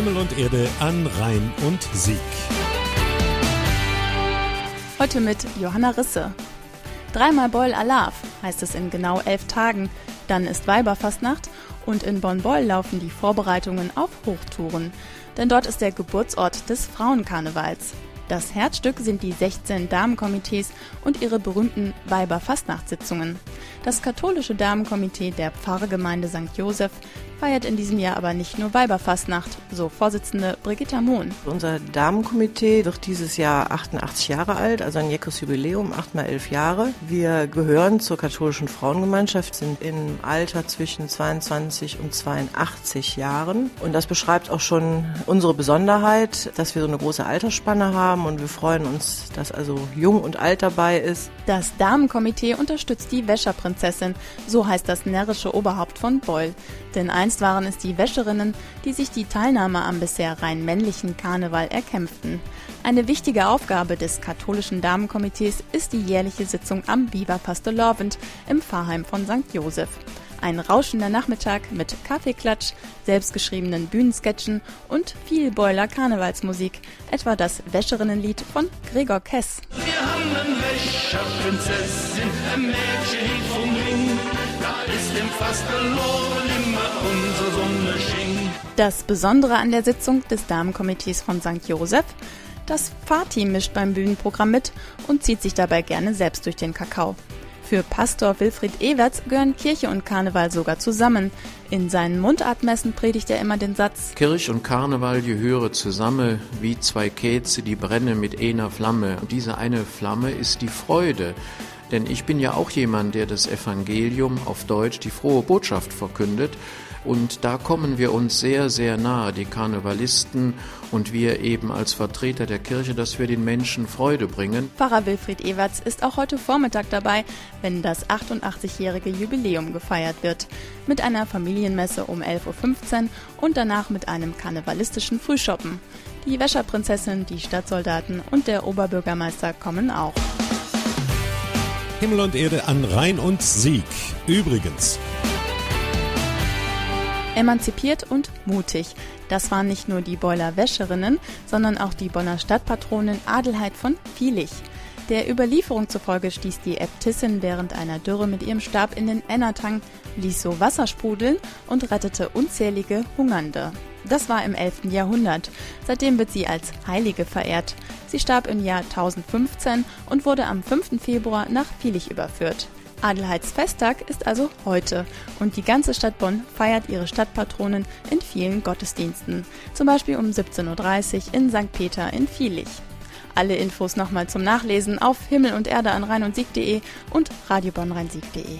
Himmel und Erde an Rhein und Sieg. Heute mit Johanna Risse. Dreimal Beul Alaf heißt es in genau elf Tagen. Dann ist Weiberfastnacht und in Bonn-Beul laufen die Vorbereitungen auf Hochtouren. Denn dort ist der Geburtsort des Frauenkarnevals. Das Herzstück sind die 16 Damenkomitees und ihre berühmten Weiberfastnachtssitzungen. Das katholische Damenkomitee der Pfarrgemeinde St. Joseph feiert in diesem Jahr aber nicht nur Weiberfastnacht, so Vorsitzende Brigitta Mohn. Unser Damenkomitee wird dieses Jahr 88 Jahre alt, also ein Jekos Jubiläum, 8 mal 11 Jahre. Wir gehören zur katholischen Frauengemeinschaft, sind im Alter zwischen 22 und 82 Jahren. Und das beschreibt auch schon unsere Besonderheit, dass wir so eine große Altersspanne haben und wir freuen uns, dass also jung und alt dabei ist. Das Damenkomitee unterstützt die Wäscherprinzessin, so heißt das närrische Oberhaupt von Beul. Denn einst waren es die Wäscherinnen, die sich die Teilnahme am bisher rein männlichen Karneval erkämpften. Eine wichtige Aufgabe des katholischen Damenkomitees ist die jährliche Sitzung am Viva Pastelovend im Pfarrheim von St. Joseph. Ein rauschender Nachmittag mit Kaffeeklatsch, selbstgeschriebenen Bühnensketchen und viel Boiler Karnevalsmusik, etwa das Wäscherinnenlied von Gregor Kess. Wir haben eine Wäscherprinzessin, ein Mädchen vom Ring, da ist im Fasteloven immer unsere Sonne schien. Das Besondere an der Sitzung des Damenkomitees von St. Joseph, das Fahrteam mischt beim Bühnenprogramm mit und zieht sich dabei gerne selbst durch den Kakao. Für Pastor Wilfried Ewerts gehören Kirche und Karneval sogar zusammen. In seinen Mundartmessen predigt er immer den Satz Kirch und Karneval gehören zusammen wie zwei Käze, die brennen mit einer Flamme. Und diese eine Flamme ist die Freude. Denn ich bin ja auch jemand, der das Evangelium auf Deutsch, die frohe Botschaft verkündet. Und da kommen wir uns sehr, sehr nahe, die Karnevalisten und wir eben als Vertreter der Kirche, dass wir den Menschen Freude bringen. Pfarrer Wilfried Ewerts ist auch heute Vormittag dabei, wenn das 88-jährige Jubiläum gefeiert wird. Mit einer Familienmesse um 11.15 Uhr und danach mit einem karnevalistischen Frühschoppen. Die Wäscherprinzessin, die Stadtsoldaten und der Oberbürgermeister kommen auch. Himmel und Erde an Rhein und Sieg. Übrigens. Emanzipiert und mutig. Das waren nicht nur die Beuler Wäscherinnen, sondern auch die Bonner Stadtpatronin Adelheid von Vielich. Der Überlieferung zufolge stieß die Äbtissin während einer Dürre mit ihrem Stab in den Ennertang, ließ so Wasser sprudeln und rettete unzählige Hungernde. Das war im 11. Jahrhundert. Seitdem wird sie als Heilige verehrt. Sie starb im Jahr 1015 und wurde am 5. Februar nach Vielich überführt. Adelheids Festtag ist also heute und die ganze Stadt Bonn feiert ihre Stadtpatronen in vielen Gottesdiensten, zum Beispiel um 17.30 Uhr in St. Peter in Vielich. Alle Infos nochmal zum Nachlesen auf Himmel und Erde an Rhein und Sieg.de und radiobonnrheinsieg.de.